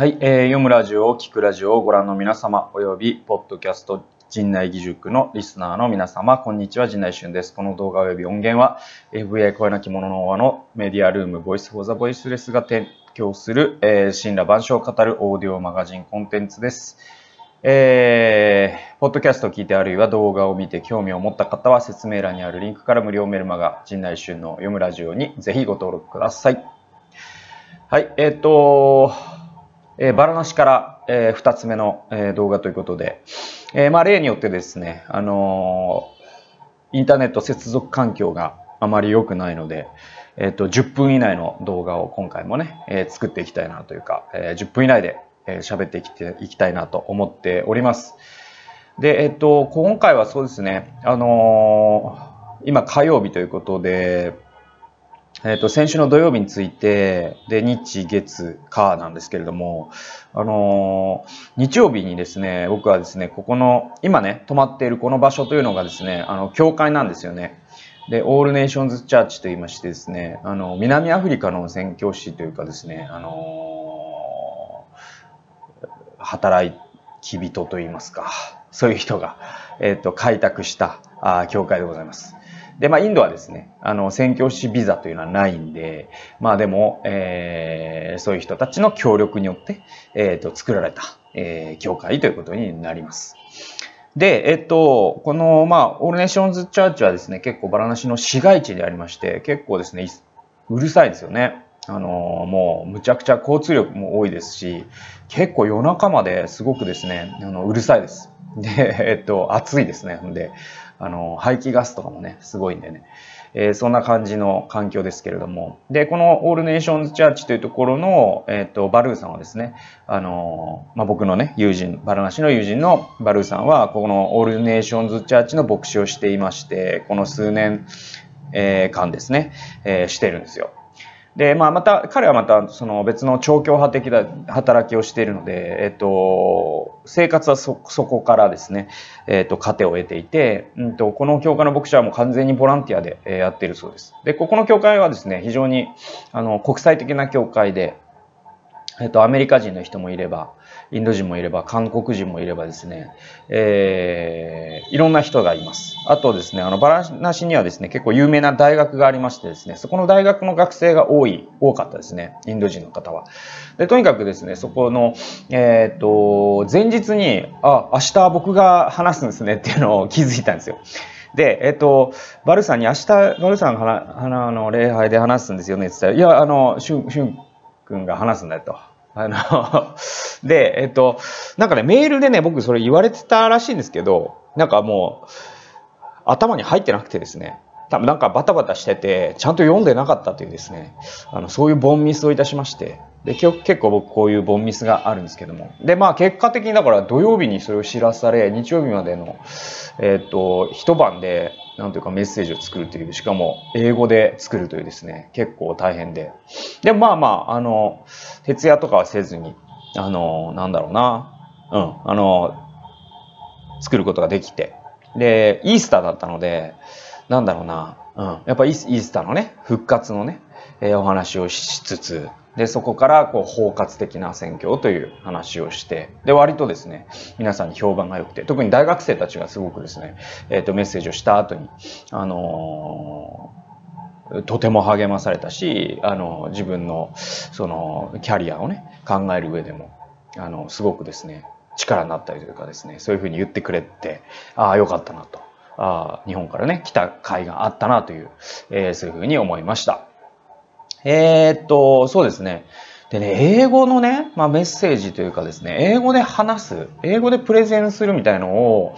はい、えー、読むラジオを聞くラジオをご覧の皆様、および、ポッドキャスト、陣内義塾のリスナーの皆様、こんにちは、陣内俊です。この動画及び音源は、FA 声なき者の輪のメディアルーム、ボイスフォーザボイスレスが提供する、えー、神羅万象を語るオーディオマガジンコンテンツです。えー、ポッドキャストを聞いてあるいは動画を見て興味を持った方は説明欄にあるリンクから無料メルマガ、陣内俊の読むラジオにぜひご登録ください。はい、えっ、ー、と、えー、バラなしから、えー、2つ目の、えー、動画ということで、えー、まあ例によってですね、あの、インターネット接続環境があまり良くないので、えっ、と、10分以内の動画を今回もね、え、作っていきたいなというか、え、10分以内で喋、えー、ってきていきたいなと思っております。で、えっ、と、今回はそうですね、あの、今火曜日ということで、えっ、ー、と、先週の土曜日について、で、日、月、火なんですけれども、あのー、日曜日にですね、僕はですね、ここの、今ね、泊まっているこの場所というのがですね、あの、教会なんですよね。で、オールネーションズチャーチと言いましてですね、あの、南アフリカの宣教師というかですね、あのー、働き人と言いますか、そういう人が、えっ、と、開拓した、あ教会でございます。で、まあ、インドはですね、あの、宣教師ビザというのはないんで、まあでも、えー、そういう人たちの協力によって、えっ、ー、と、作られた、えー、教会ということになります。で、えっと、この、まあ、オールネーションズチャーチはですね、結構バラナシの市街地でありまして、結構ですね、うるさいですよね。あの、もう、むちゃくちゃ交通力も多いですし、結構夜中まですごくですね、あの、うるさいです。で、えっと、暑いですね。んで、あの、排気ガスとかもね、すごいんでね。えー、そんな感じの環境ですけれども。で、このオールネーションズチャーチというところの、えっ、ー、と、バルーさんはですね、あの、まあ、僕のね、友人、バラナシの友人のバルーさんは、このオールネーションズチャーチの牧師をしていまして、この数年、えー、間ですね、え、してるんですよ。で、まあ、また、彼はまた、その別の超強派的な働きをしているので、えっと、生活はそ、そこからですね、えっと、糧を得ていて、うんと、この教会の牧師はもう完全にボランティアでやっているそうです。で、ここの教会はですね、非常に、あの、国際的な教会で、えっと、アメリカ人の人もいれば、インド人もいれば、韓国人もいればですね、えー、いろんな人がいます。あとですね、あの、バラナシにはですね、結構有名な大学がありましてですね、そこの大学の学生が多い、多かったですね、インド人の方は。で、とにかくですね、そこの、えっ、と、前日に、あ、明日僕が話すんですねっていうのを気づいたんですよ。で、えっと、バルさんに明日、バルさんが花の礼拝で話すんですよねって言ったら、いや、あの、シュン、シュン君が話すんだよと。あの で、えっと、なんかね、メールでね、僕それ言われてたらしいんですけど、なんかもう、頭に入ってなくてですね、多分なんかバタバタしてて、ちゃんと読んでなかったというですね、あの、そういうボンミスをいたしまして、で、結構僕こういうボンミスがあるんですけども。で、まあ結果的にだから土曜日にそれを知らされ、日曜日までの、えっ、と、一晩で、なんというかメッセージを作るという、しかも英語で作るというですね、結構大変で。でもまあまあ、あの、徹夜とかはせずに、あの、なんだろうな、うん、あの、作ることができて。で、イースターだったので、なんだろうな、うん、やっぱイースターのね、復活のね、えー、お話をしつつ、で、そこからこう包括的な選挙という話をして、で、割とですね、皆さんに評判が良くて、特に大学生たちがすごくですね、えっ、ー、と、メッセージをした後に、あのー、とても励まされたし、あの、自分の、その、キャリアをね、考える上でも、あの、すごくですね、力になったりというかですね、そういうふうに言ってくれて、ああ、よかったなと。あ日本からね、来た甲斐があったなという、えー、そういうふうに思いました。えー、っと、そうですね。でね、英語のね、まあ、メッセージというかですね、英語で話す、英語でプレゼンするみたいのを、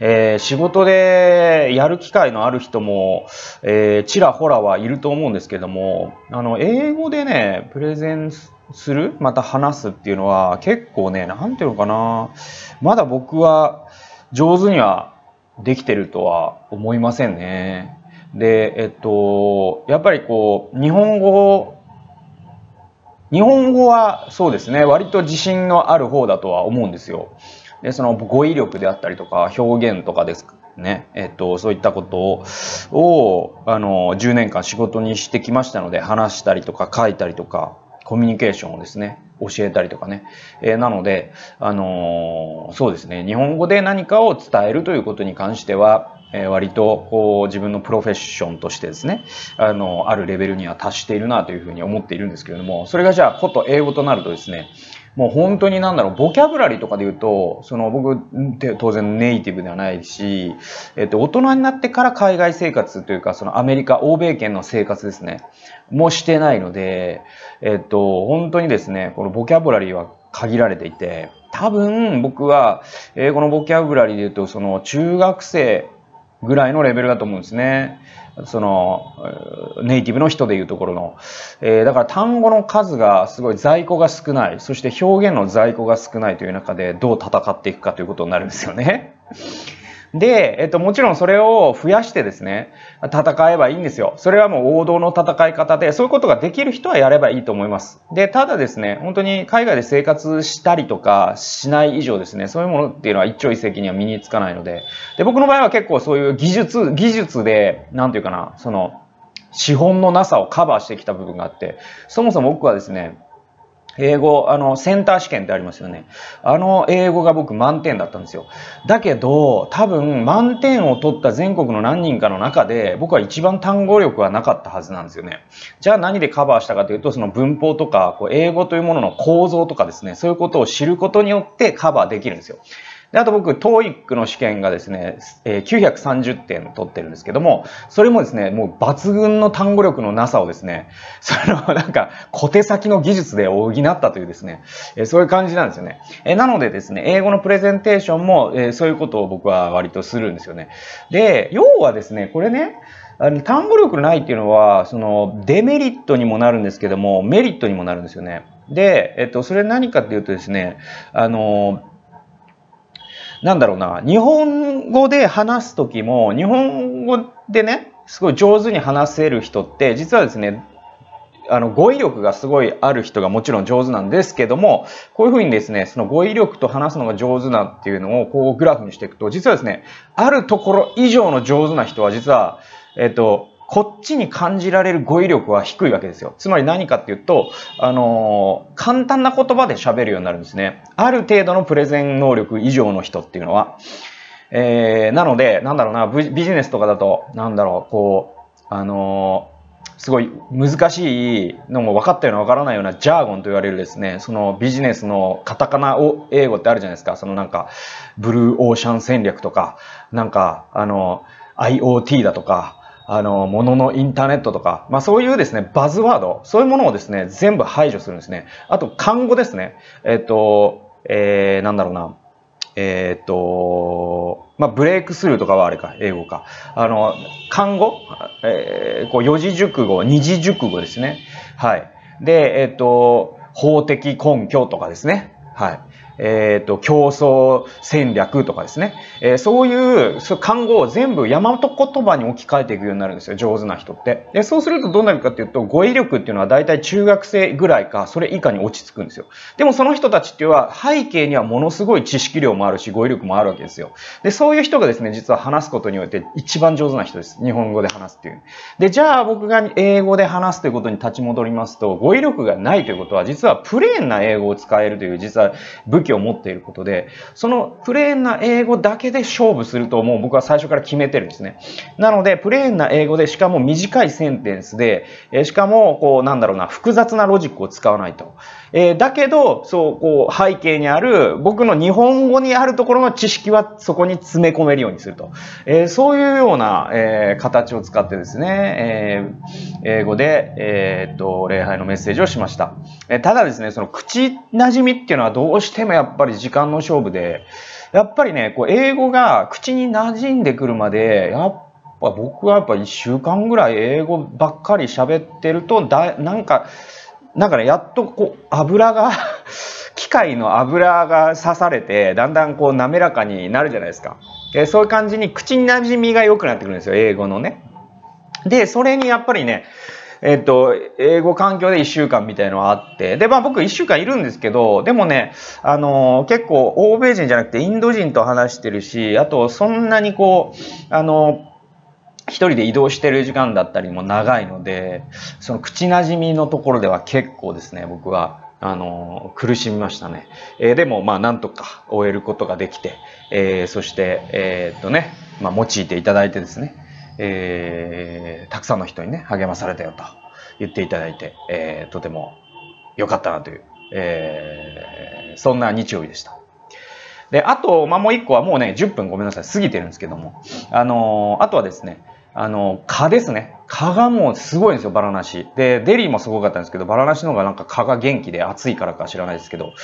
えー、仕事でやる機会のある人も、えー、ちらほらはいると思うんですけども、あの、英語でね、プレゼンする、また話すっていうのは結構ね、なんていうのかな、まだ僕は上手にはできてるとは思いませんね。で、えっと、やっぱりこう、日本語、日本語はそうですね、割と自信のある方だとは思うんですよ。で、その語彙力であったりとか、表現とかですね、えっと、そういったことを、あの、10年間仕事にしてきましたので、話したりとか書いたりとか、コミュニケーションをですね、教えたりとかね。えー、なので、あのー、そうですね、日本語で何かを伝えるということに関しては、えー、割とこう自分のプロフェッションとしてですね、あの、あるレベルには達しているなというふうに思っているんですけれども、それがじゃあ、こと英語となるとですね、もう本当になんだろう、ボキャブラリーとかで言うと、その僕、当然ネイティブではないし、えっと、大人になってから海外生活というか、そのアメリカ、欧米圏の生活ですね、もしてないので、えっと、本当にですね、このボキャブラリーは限られていて、多分僕は英語のボキャブラリーで言うと、その中学生ぐらいのレベルだと思うんですね。その、ネイティブの人でいうところの。えー、だから単語の数がすごい在庫が少ない。そして表現の在庫が少ないという中でどう戦っていくかということになるんですよね。で、えっと、もちろんそれを増やしてですね、戦えばいいんですよ。それはもう王道の戦い方で、そういうことができる人はやればいいと思います。で、ただですね、本当に海外で生活したりとかしない以上ですね、そういうものっていうのは一朝一夕には身につかないので、で、僕の場合は結構そういう技術、技術で、なんていうかな、その、資本のなさをカバーしてきた部分があって、そもそも僕はですね、英語、あの、センター試験ってありますよね。あの英語が僕満点だったんですよ。だけど、多分満点を取った全国の何人かの中で、僕は一番単語力はなかったはずなんですよね。じゃあ何でカバーしたかというと、その文法とか、こう英語というものの構造とかですね、そういうことを知ることによってカバーできるんですよ。で、あと僕、TOEIC の試験がですね、え、930点取ってるんですけども、それもですね、もう抜群の単語力のなさをですね、そのなんか小手先の技術で補ったというですね、え、そういう感じなんですよね。え、なのでですね、英語のプレゼンテーションも、え、そういうことを僕は割とするんですよね。で、要はですね、これね、あの単語力ないっていうのは、そのデメリットにもなるんですけども、メリットにもなるんですよね。で、えっと、それ何かっていうとですね、あの、なんだろうな、日本語で話すときも、日本語でね、すごい上手に話せる人って、実はですね、あの、語彙力がすごいある人がもちろん上手なんですけども、こういうふうにですね、その語彙力と話すのが上手なっていうのをこうグラフにしていくと、実はですね、あるところ以上の上手な人は実は、えっと、こっちに感じられる語彙力は低いわけですよ。つまり何かっていうと、あのー、簡単な言葉で喋るようになるんですね。ある程度のプレゼン能力以上の人っていうのは。えー、なので、なんだろうな、ビジネスとかだと、なんだろう、こう、あのー、すごい難しいのも分かったような分からないようなジャーゴンと言われるですね、そのビジネスのカタカナを英語ってあるじゃないですか。そのなんか、ブルーオーシャン戦略とか、なんか、あの、IoT だとか、あの、もののインターネットとか、まあそういうですね、バズワード、そういうものをですね、全部排除するんですね。あと、漢語ですね。えっと、えー、なんだろうな。えっ、と、まあ、ブレイクスルーとかはあれか、英語か。あの、漢語、えー、こう、四字熟語、二字熟語ですね。はい。で、えっ、と、法的根拠とかですね。はい。えっ、ー、と、競争戦略とかですね。えー、そういう単語を全部大和言葉に置き換えていくようになるんですよ。上手な人って。で、そうするとどうなるかっていうと、語彙力っていうのは大体中学生ぐらいか、それ以下に落ち着くんですよ。でもその人たちっていうのは、背景にはものすごい知識量もあるし、語彙力もあるわけですよ。で、そういう人がですね、実は話すことによって一番上手な人です。日本語で話すっていう。で、じゃあ僕が英語で話すということに立ち戻りますと、語彙力がないということは、実はプレーンな英語を使えるという、実は武器を持っていることで、そのプレーンな英語だけで勝負するともう僕は最初から決めてるんですね。なので、プレーンな英語で、しかも短いセンテンスで、えしかも、こう、なんだろうな、複雑なロジックを使わないと。えー、だけど、そう、こう、背景にある、僕の日本語にあるところの知識はそこに詰め込めるようにすると。えー、そういうような、えー、形を使ってですね、えー、英語で、えー、っと、礼拝のメッセージをしました。えー、ただですね、その口馴染みっていうのはどうしてもやっぱり時間の勝負で、やっぱりね、こう、英語が口に馴染んでくるまで、やっぱ僕はやっぱ一週間ぐらい英語ばっかり喋ってると、だ、なんか、なんかね、やっとこう、油が 機械の油が刺されて、だんだんこう滑らかになるじゃないですか。でそういう感じに口に馴染みが良くなってくるんですよ、英語のね。で、それにやっぱりね、えっと、英語環境で1週間みたいのはあって、で、まあ僕1週間いるんですけど、でもね、あの、結構欧米人じゃなくてインド人と話してるし、あとそんなにこう、あの、一人で移動してる時間だったりも長いので、その口馴染みのところでは結構ですね、僕はあの、苦しみましたね。えー、でも、まあ、なんとか終えることができて、えー、そして、えー、っとね、まあ、用いていただいてですね、え、くさんの人にね、励まされたよと言っていただいて、えー、とても良かったなという、えー、そんな日曜日でした。で、あと、まあ、もう一個はもうね、10分ごめんなさい、過ぎてるんですけども、あのー、あとはですね、あの、蚊ですね。蚊がもうすごいんですよ、バラナシ。で、デリーもすごかったんですけど、バラナシの方がなんか蚊が元気で暑いからか知らないですけど。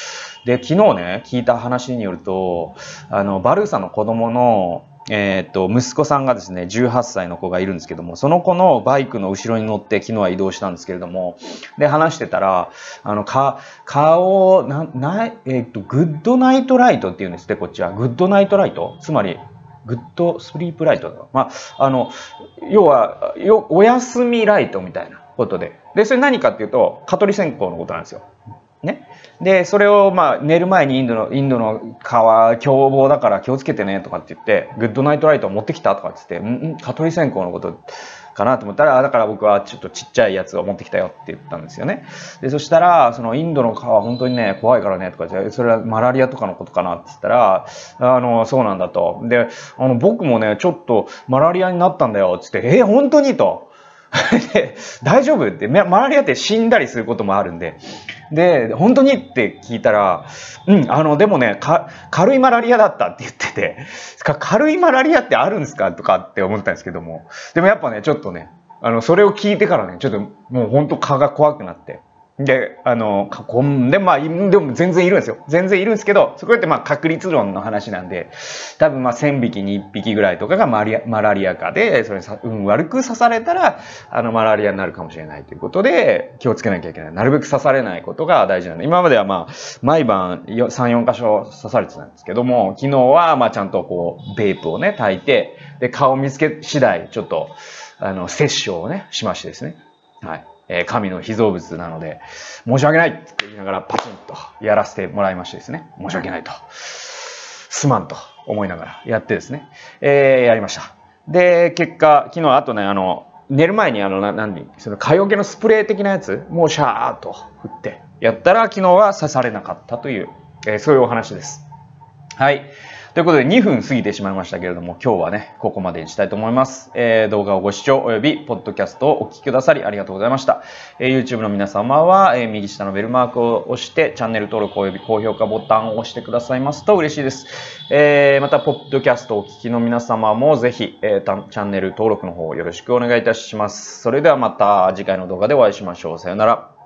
で、昨日ね、聞いた話によると、あの、バルーサの子供の、えっ、と、息子さんがですね、18歳の子がいるんですけども、その子のバイクの後ろに乗って昨日は移動したんですけれども、で、話してたら、あの、か、蚊を、な、な、えっ、と、 Good night light って言うんですって、こっちは。 Good night light？つまり、 Good sleep light？まあ、あの、要は、よ、お休みライトみたいなことで。で、それ何かっていうと、蚊取り線香のことなんですよ。で、それをまあ寝る前にインドの、インドの蚊は、凶暴だから気をつけてねとかって言って、 good night light を持ってきたとかって言って、んん蚊取り線香のことかなと思ったら、だから僕はちょっとちっちゃいやつを持ってきたよって言ったんですよね。で、そしたら、そのインドの蚊は本当にね、怖いからねとか言って、それはマラリアとかのことかなって言ったら、あの、そうなんだと。で、あの、僕もね、ちょっとマラリアになったんだよって言って、えー、本当にと。で、大丈夫？って、マラリアって死んだりすることもあるんで。で、本当に？って聞いたら、うん、あの、でもね、軽いマラリアだったって言ってて、軽いマラリアってあるんですか？とかって思ったんですけども。でもやっぱね、ちょっとね、あの、それを聞いてからね、ちょっともう本当蚊が怖くなって。で、あの、囲んで、まあ、でも全然いるんですよ。全然いるんですけど、そこってまあ確率論の話なんで、多分まあ1000匹に1匹ぐらいとかがマリアマラリアかで、それさ、うん、悪く刺されたら、あの、マラリアになるかもしれないということで、気をつけなきゃいけない。なるべく刺されないことが大事なんで、今まではまあ、毎晩3、4箇所刺されてたんですけども、昨日はまあちゃんとこう、ベープをね、炊いて、で、顔見つけ次第、ちょっと、あの、摂取をね、しましてですね。はい。え神の被造物なので、申し訳ないって言いながらパチンとやらせてもらいましてですね、申し訳ないと。すまんと思いながらやってですね、えー、やりました。で、結果、昨日あとね、あの、寝る前にあの、な、何その、蚊よけのスプレー的なやつ、もうシャーっと振ってやったら、昨日は刺されなかったという、えー、そういうお話です。はい。ということで2分過ぎてしまいましたけれども、今日はね、ここまでにしたいと思います。えー、動画をご視聴及び、ポッドキャストをお聞きくださりありがとうございました。えー、YouTube の皆様は、えー、右下のベルマークを押して、チャンネル登録及び高評価ボタンを押してくださいますと嬉しいです。えー、また、ポッドキャストをお聞きの皆様もぜひ、えー、チャンネル登録の方よろしくお願いいたします。それではまた次回の動画でお会いしましょう。さよなら。